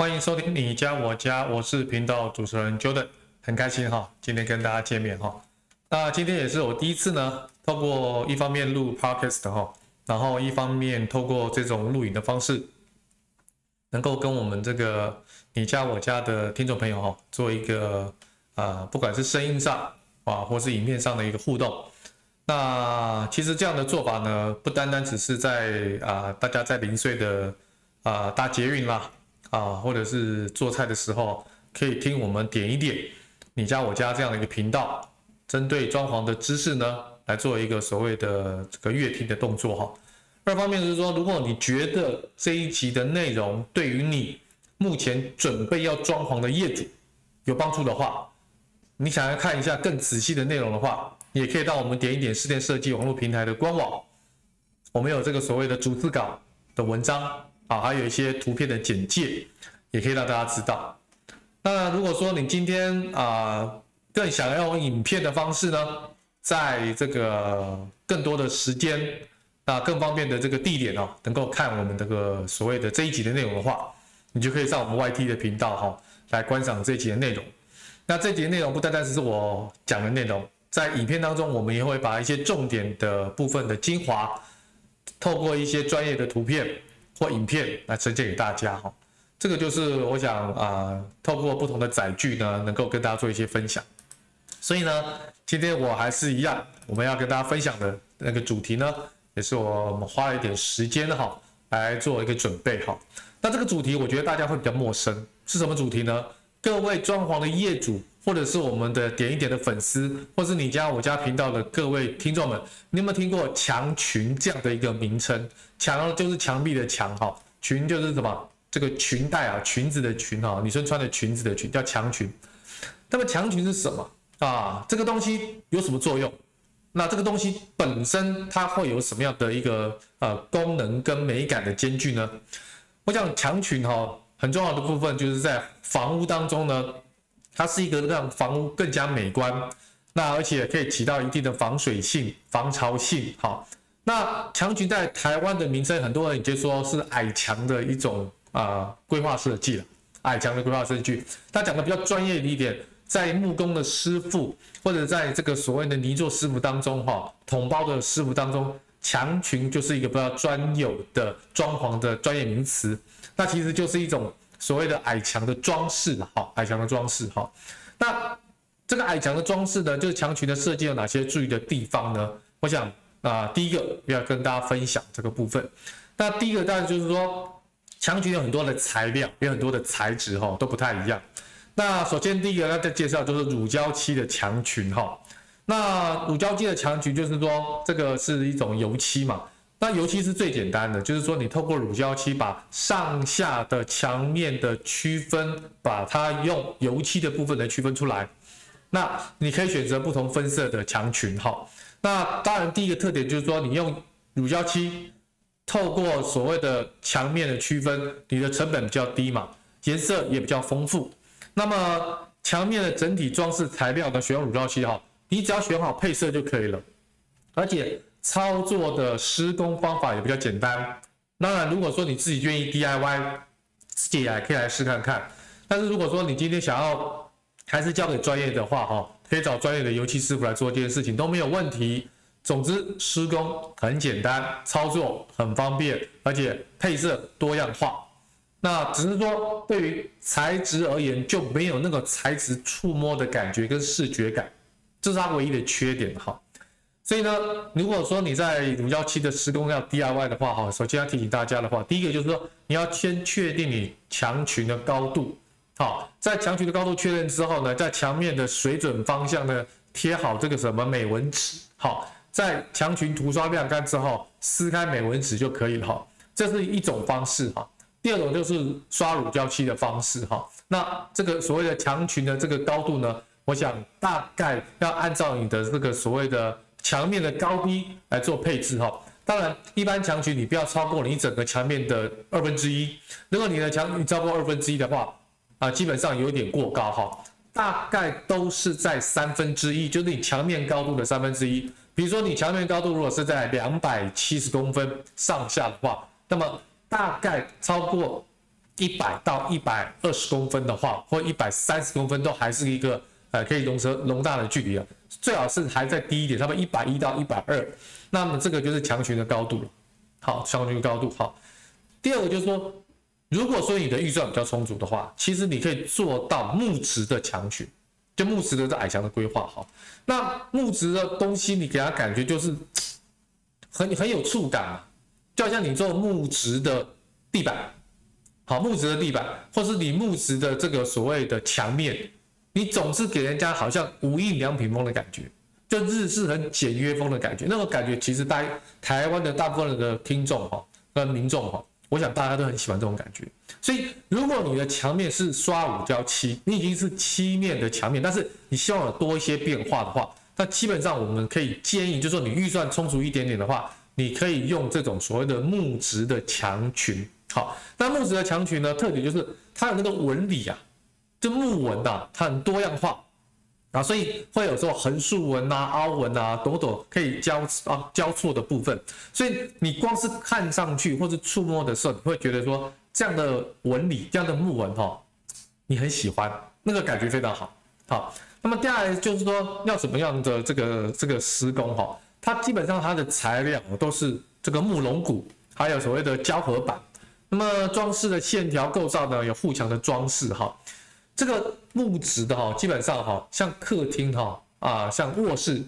欢迎收听你家我家，我是频道主持人 Jordan，很开心哈，今天跟大家见面哈。那今天也是我第一次呢，透过一方面录 Podcast 哈，然后一方面透过这种录影的方式，能够跟我们这个你家我家的听众朋友哈，做一个啊，不管是声音上啊，或是影片上的一个互动。那其实这样的做法呢，不单单只是在啊，大家在零碎的啊搭捷运啦啊，或者是做菜的时候，可以听我们点一点你家我家这样的一个频道，针对装潢的知识呢，来做一个所谓的这个阅听的动作哈。二方面就是说，如果你觉得这一集的内容对于你目前准备要装潢的业主有帮助的话，你想要看一下更仔细的内容的话。也可以到我们点一点室内设计网络平台的官网，我们有这个所谓的逐字稿的文章啊，还有一些图片的简介，也可以让大家知道。那如果说你今天啊更想要用影片的方式呢，在这个更多的时间，那更方便的这个地点哦，能够看我们这个所谓的这一集的内容的话，你就可以上我们 YT 的频道哈，来观赏这一集的内容。那这一集的内容不单单只是我讲的内容。在影片当中，我们也会把一些重点的部分的精华，透过一些专业的图片或影片来呈现给大家哈。这个就是我想啊，透过不同的载具呢，能够跟大家做一些分享。所以呢，今天我还是一样，我们要跟大家分享的那个主题呢，也是我们花了一点时间哈来做一个准备哈。那这个主题我觉得大家会比较陌生，是什么主题呢？各位装潢的业主。或者是我们的点一点的粉丝，或是你家我家频道的各位听众们，你有没有听过墙裙这样的一个名称？墙就是墙壁的墙哈，裙就是什么？这个裙带啊，裙子的裙哈，女生穿的裙子的裙叫墙裙。那么墙裙是什么啊？这个东西有什么作用？那这个东西本身它会有什么样的一个呃功能跟美感的兼具呢？我想墙裙哈，很重要的部分就是在房屋当中呢。它是一个让房屋更加美观，那而且可以起到一定的防水性、防潮性。好，那墙裙在台湾的名称，很多人已经说是矮墙的一种啊规划设计了。矮墙的规划设计，他讲的比较专业一点，在木工的师傅或者在这个所谓的泥作师傅当中，哈，桶包的师傅当中，墙裙就是一个比较专有的装潢的专业名词。那其实就是一种。所谓的矮墙的装饰，哈，矮墙的装饰，哈，那这个矮墙的装饰呢，就是墙裙的设计有哪些注意的地方呢？我想啊、第一个要跟大家分享这个部分。那第一个当然就是说，墙裙有很多的材料，有很多的材质，哈，都不太一样。那首先第一个要再介绍就是乳胶漆的墙裙，哈。那乳胶漆的墙裙就是说，这个是一种油漆嘛。那油漆是最简单的，就是说你透过乳胶漆把上下的墙面的区分，把它用油漆的部分来区分出来。那你可以选择不同分色的墙裙哈。那当然第一个特点就是说你用乳胶漆透过所谓的墙面的区分，你的成本比较低嘛，颜色也比较丰富。那么墙面的整体装饰材料呢，选用乳胶漆哈，你只要选好配色就可以了，而且。操作的施工方法也比较简单。当然，如果说你自己愿意 DIY，自己也可以来试看看。但是如果说你今天想要还是交给专业的话，哈，可以找专业的油漆师傅来做这件事情都没有问题。总之，施工很简单，操作很方便，而且配色多样化。那只是说，对于材质而言，就没有那个材质触摸的感觉跟视觉感，这是它唯一的缺点，哈。所以呢，如果说你在乳胶漆的施工要 DIY 的话，哈，首先要提醒大家的话，第一个就是说你要先确定你墙裙的高度，好，在墙裙的高度确认之后呢，在墙面的水准方向呢贴好这个什么美纹纸，好，在墙裙涂刷晾干之后撕开美纹纸就可以了，哈，这是一种方式，哈。第二种就是刷乳胶漆的方式，哈。那这个所谓的墙裙的这个高度呢，我想大概要按照你的这个所谓的。墙面的高低来做配置哈，当然一般墙裙你不要超过你整个墙面的二分之一。如果你的墙你超过二分之一的话，啊，基本上有点过高哈，大概都是在三分之一，就是你墙面高度的三分之一。比如说你墙面高度如果是在两百七十公分上下的话，那么大概超过一百到一百二十公分的话，或一百三十公分都还是一个呃可以容车容大的距离啊。最好是还再低一点，差不多一百一到一百二，那么这个就是墙裙的高度了。好，墙裙高度好。第二个就是说，如果说你的预算比较充足的话，其实你可以做到木质的墙裙，就木质的矮墙的规划好。那木质的东西，你给它感觉就是很很有触感嘛，就好像你做木质的地板，好，木质的地板，或是你木质的这个所谓的墙面，你总是给人家好像无印良品风的感觉，就日式很简约风的感觉，那种感觉其实大台湾的大部分的听众哈跟民众哈，我想大家都很喜欢这种感觉。所以如果你的墙面是刷五胶漆，你已经是漆面的墙面，但是你希望有多一些变化的话，那基本上我们可以建议，就说你预算充足一点点的话，你可以用这种所谓的木质的墙裙。好，那木质的墙裙呢，特点就是它有那个纹理啊。就木纹呐，它很多样化啊，所以会有说横竖纹啊、凹纹啊，朵朵可以交啊交错的部分。所以你光是看上去或者触摸的时候，你会觉得说这样的纹理、这样的木纹哈，你很喜欢，那个感觉非常好。好，那么接下来就是说要怎么样的这个这个施工哈，它基本上它的材料都是这个木龙骨，还有所谓的胶合板。那么装饰的线条构造呢，有护墙的装饰哈。这个木质的哈，基本上哈，像客厅哈啊，像卧室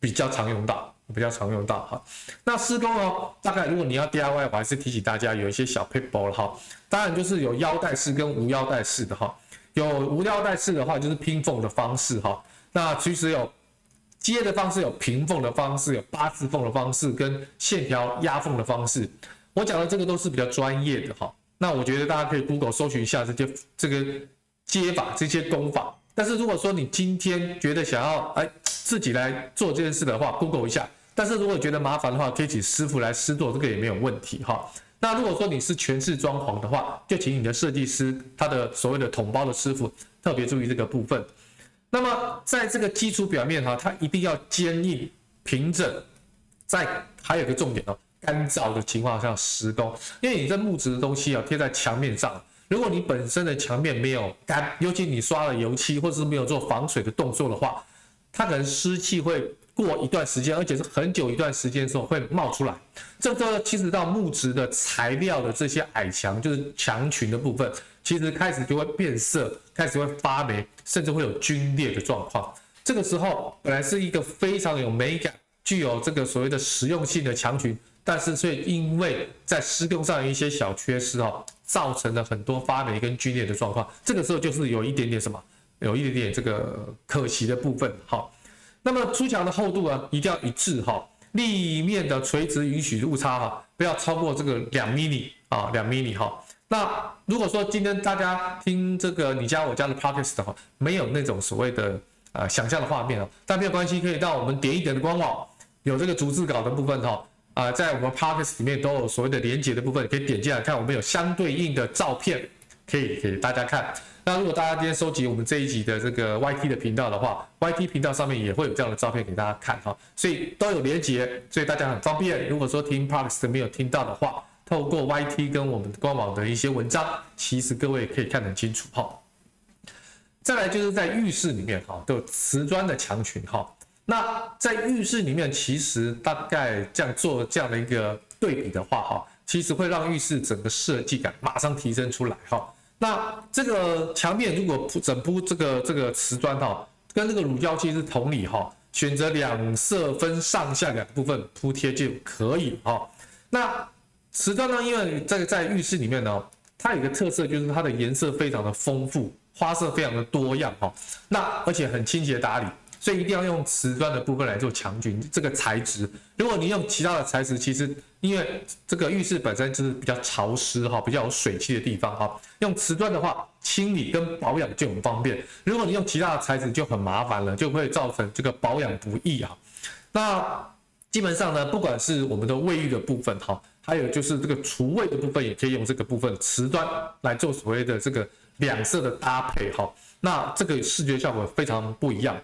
比较常用到，比较常用到哈。那施工哦，大概如果你要 DIY，我还是提醒大家有一些小撇步了哈。当然就是有腰带式跟无腰带式的哈。有无腰带式的话，就是拼缝的方式哈。那其实有接的方式，有平缝的方式，有八字缝的方式，跟线条压缝的方式。我讲的这个都是比较专业的哈。那我觉得大家可以 Google 搜寻一下这些这个。接法这些工法，但是如果说你今天觉得想要哎自己来做这件事的话，Google 一下。但是如果觉得麻烦的话，可以请师傅来施做，这个也没有问题哈。那如果说你是全室装潢的话，就请你的设计师，他的所谓的统包的师傅特别注意这个部分。那么在这个基础表面哈，它一定要坚硬平整。再还有一个重点哦，干燥的情况下施工，因为你这木质的东西啊贴在墙面上。如果你本身的墙面没有干，尤其你刷了油漆或者是没有做防水的动作的话，它可能湿气会过一段时间，而且是很久一段时间之后会冒出来。这个其实到木质的材料的这些矮墙，就是墙裙的部分，其实开始就会变色，开始会发霉，甚至会有龟裂的状况。这个时候本来是一个非常有美感、具有这个所谓的实用性的墙裙。但是却因为在施工上有一些小缺失哦，造成了很多发霉跟龟裂的状况。这个时候就是有一点点什么，有一点点这个可惜的部分。好，那么出墙的厚度啊，一定要一致哈，立面的垂直允许误差哈，不要超过这个两 mm 啊，两 mm 哈。那如果说今天大家听这个你家我家的 podcast 的话，没有那种所谓的呃想象的画面啊，但没有关系，可以到我们点一点的官网，有这个逐字稿的部分哈。啊、在我们 Podcast 里面都有所谓的连接的部分，可以点进来看。我们有相对应的照片可以给大家看。那如果大家今天收集我们这一集的这个 YT 的频道的话，YT 频道上面也会有这样的照片给大家看哈。所以都有连接，所以大家很方便。如果说听 Podcast 没有听到的话，透过 YT 跟我们官网的一些文章，其实各位可以看得很清楚哈。再来就是在浴室里面哈，都有瓷砖的墙裙哈。那在浴室里面，其实大概这样做这样的一个对比的话，哈，其实会让浴室整个设计感马上提升出来，哈。那这个墙面如果铺整铺这个这个瓷砖，哈，跟这个乳胶漆是同理，哈，选择两色分上下两部分铺贴就可以，哈。那瓷砖呢，因为这个在浴室里面呢，它有个特色就是它的颜色非常的丰富，花色非常的多样，哈。那而且很清洁打理。所以一定要用瓷砖的部分来做墙裙这个材质。如果你用其他的材质，其实因为这个浴室本身就是比较潮湿哈，比较有水汽的地方哈。用瓷砖的话，清理跟保养就很方便。如果你用其他的材质就很麻烦了，就会造成这个保养不易啊。那基本上呢，不管是我们的卫浴的部分哈，还有就是这个厨卫的部分，也可以用这个部分瓷砖来做所谓的这个两色的搭配哈。那这个视觉效果非常不一样。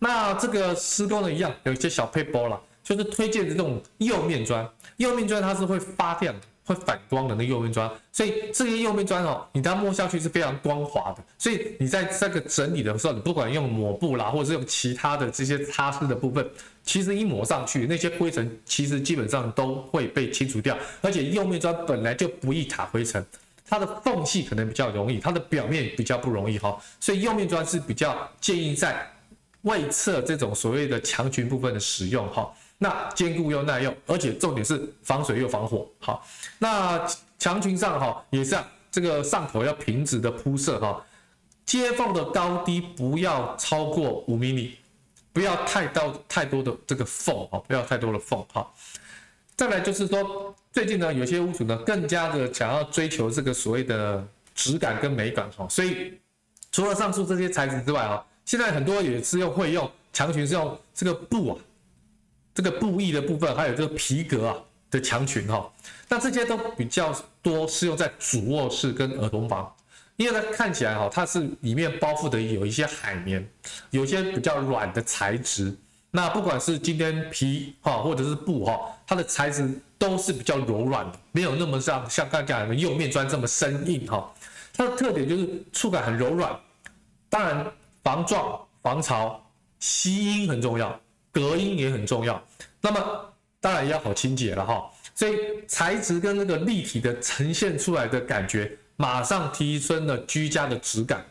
那这个施工的一样，有一些小配包啦，就是推荐的这种釉面砖。釉面砖它是会发亮，会反光的那釉面砖，所以这些釉面砖哦，你它摸下去是非常光滑的，所以你在这个整理的时候，你不管用抹布啦，或者是用其他的这些擦拭的部分，其实一抹上去，那些灰尘其实基本上都会被清除掉，而且釉面砖本来就不易卡灰尘，它的缝隙可能比较容易，它的表面比较不容易哈，所以釉面砖是比较建议在外侧这种所谓的墙裙部分的使用哈。那坚固又耐用，而且重点是防水又防火。好，那墙裙上哈也是啊这个上头要平直的铺设哈，接缝的高低不要超过五厘米，不要太到太多的这个缝哈，不要太多的缝哈。再来就是说，最近呢有些屋主呢更加的想要追求这个所谓的质感跟美感哈，所以除了上述这些材质之外啊，现在很多也是用会用墙裙是用这个布啊。这个布艺的部分，还有这个皮革啊的墙裙哈，那这些都比较多是用在主卧室跟儿童房，因为它看起来哈，它是里面包覆的有一些海绵，有些比较软的材质。那不管是今天皮哈或者是布哈，它的材质都是比较柔软的，没有那么像像刚刚讲的釉面砖这么生硬哈。它的特点就是触感很柔软，当然防撞防潮吸音很重要。隔音也很重要，那么当然要好清洁了哈。所以材质跟那个立体的呈现出来的感觉，马上提升了居家的质感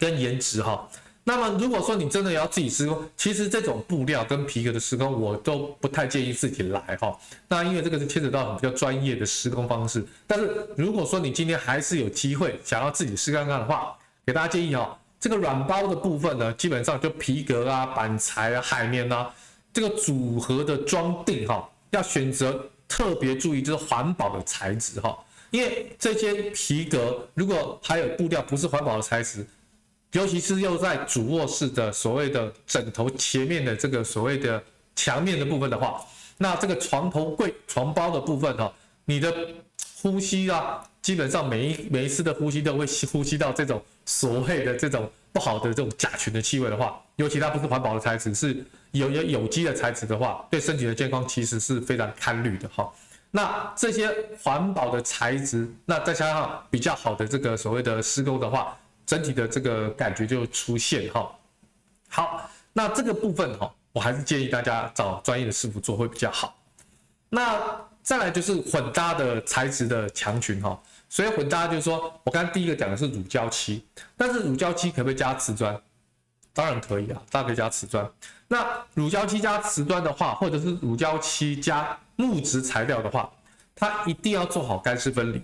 跟颜值哈。那么如果说你真的要自己施工，其实这种布料跟皮革的施工，我都不太建议自己来哈。那因为这个是牵扯到很比较专业的施工方式。但是如果说你今天还是有机会想要自己试看看的话，给大家建议哈。这个软包的部分呢，基本上就皮革啊、板材啊、海绵啊，这个组合的装订哈，要选择特别注意，就是环保的材质哈，因为这些皮革如果还有布料不是环保的材质，尤其是又在主卧室的所谓的枕头前面的这个所谓的墙面的部分的话，那这个床头柜、床包的部分哈，你的呼吸啊。基本上每一每一次的呼吸都会吸呼吸到这种所谓的这种不好的这种甲醛的气味的话，尤其它不是环保的材质，是有有有机的材质的话，对身体的健康其实是非常堪虑的哈。那这些环保的材质，那再加上比较好的这个所谓的施工的话，整体的这个感觉就出现哈。好，那这个部分哈，我还是建议大家找专业的师傅做会比较好。那再来就是混搭的材质的墙裙哈，所以混搭就是说我刚刚第一个讲的是乳胶漆，但是乳胶漆可不可以加瓷砖？当然可以啊，大家可以加瓷砖。那乳胶漆加瓷砖的话，或者是乳胶漆加木质材料的话，它一定要做好干湿分离，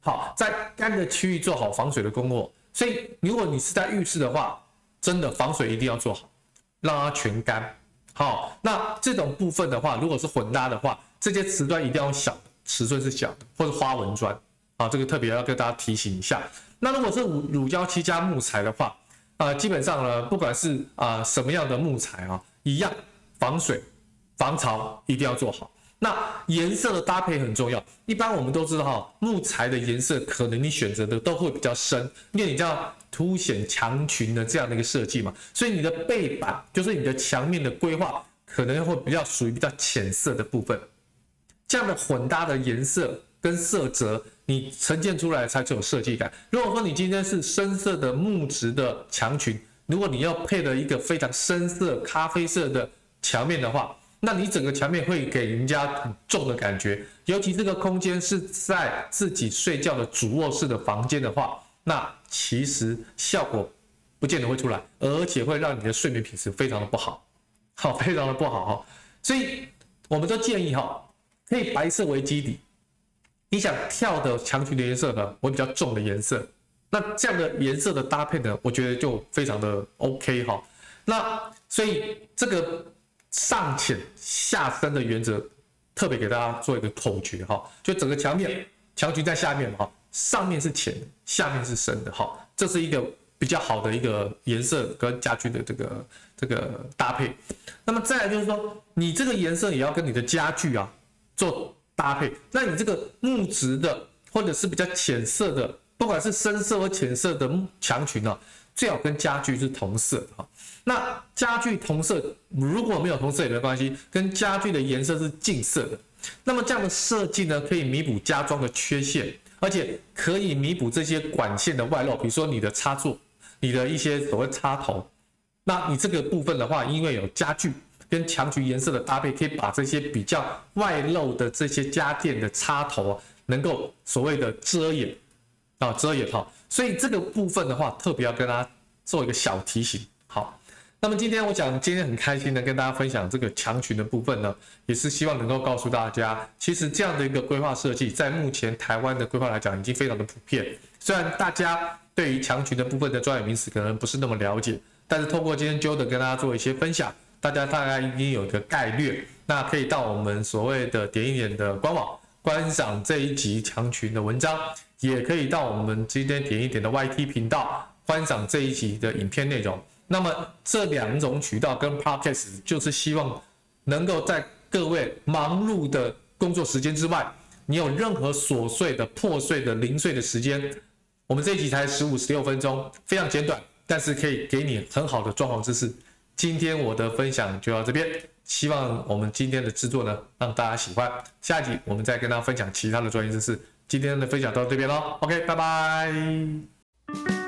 好，在干的区域做好防水的工作。所以如果你是在浴室的话，真的防水一定要做好，让它全干。好，那这种部分的话，如果是混搭的话。这些瓷砖一定要小，尺寸是小的，或者花纹砖啊，这个特别要跟大家提醒一下。那如果是乳乳胶漆加木材的话，啊，基本上呢，不管是啊什么样的木材啊，一样防水、防潮一定要做好。那颜色的搭配很重要，一般我们都知道哈，木材的颜色可能你选择的都会比较深，因为你这样凸显墙裙的这样的一个设计嘛，所以你的背板就是你的墙面的规划可能会比较属于比较浅色的部分。这样的混搭的颜色跟色泽，你呈现出来才最有设计感。如果说你今天是深色的木质的墙裙，如果你要配了一个非常深色咖啡色的墙面的话，那你整个墙面会给人家很重的感觉。尤其这个空间是在自己睡觉的主卧室的房间的话，那其实效果不见得会出来，而且会让你的睡眠品质非常的不好，好，非常的不好哈。所以我们都建议哈。可以白色为基底，你想跳的墙裙的颜色呢？我比较重的颜色，那这样的颜色的搭配呢，我觉得就非常的 OK 哈。那所以这个上浅下深的原则，特别给大家做一个口诀哈，就整个墙面墙裙在下面哈，上面是浅，下面是深的哈，这是一个比较好的一个颜色跟家具的这个这个搭配。那么再来就是说，你这个颜色也要跟你的家具啊。做搭配，那你这个木质的或者是比较浅色的，不管是深色或浅色的墙裙呢，最好跟家具是同色哈。那家具同色如果没有同色也没关系，跟家具的颜色是近色的。那么这样的设计呢，可以弥补家装的缺陷，而且可以弥补这些管线的外露，比如说你的插座、你的一些所谓插头。那你这个部分的话，因为有家具跟墙裙颜色的搭配，可以把这些比较外露的这些家电的插头啊，能够所谓的遮掩啊遮掩哈。所以这个部分的话，特别要跟大家做一个小提醒。好，那么今天我想今天很开心的跟大家分享这个墙裙的部分呢，也是希望能够告诉大家，其实这样的一个规划设计，在目前台湾的规划来讲，已经非常的普遍。虽然大家对于墙裙的部分的专业名词可能不是那么了解，但是透过今天 j o 跟大家做一些分享，大家大概已经有一个概略。那可以到我们所谓的点一点的官网观赏这一集墙裙的文章。也可以到我们今天点一点的 YT 频道观赏这一集的影片内容。那么这两种渠道跟 Podcast 就是希望能够在各位忙碌的工作时间之外，你有任何琐碎的、破碎的、零碎的时间，我们这一集才十五、十六分钟，非常简短，但是可以给你很好的装潢知识。今天我的分享就到这边，希望我们今天的制作呢让大家喜欢。下一集我们再跟大家分享其他的专业知识。今天的分享到这边喽，OK，拜拜。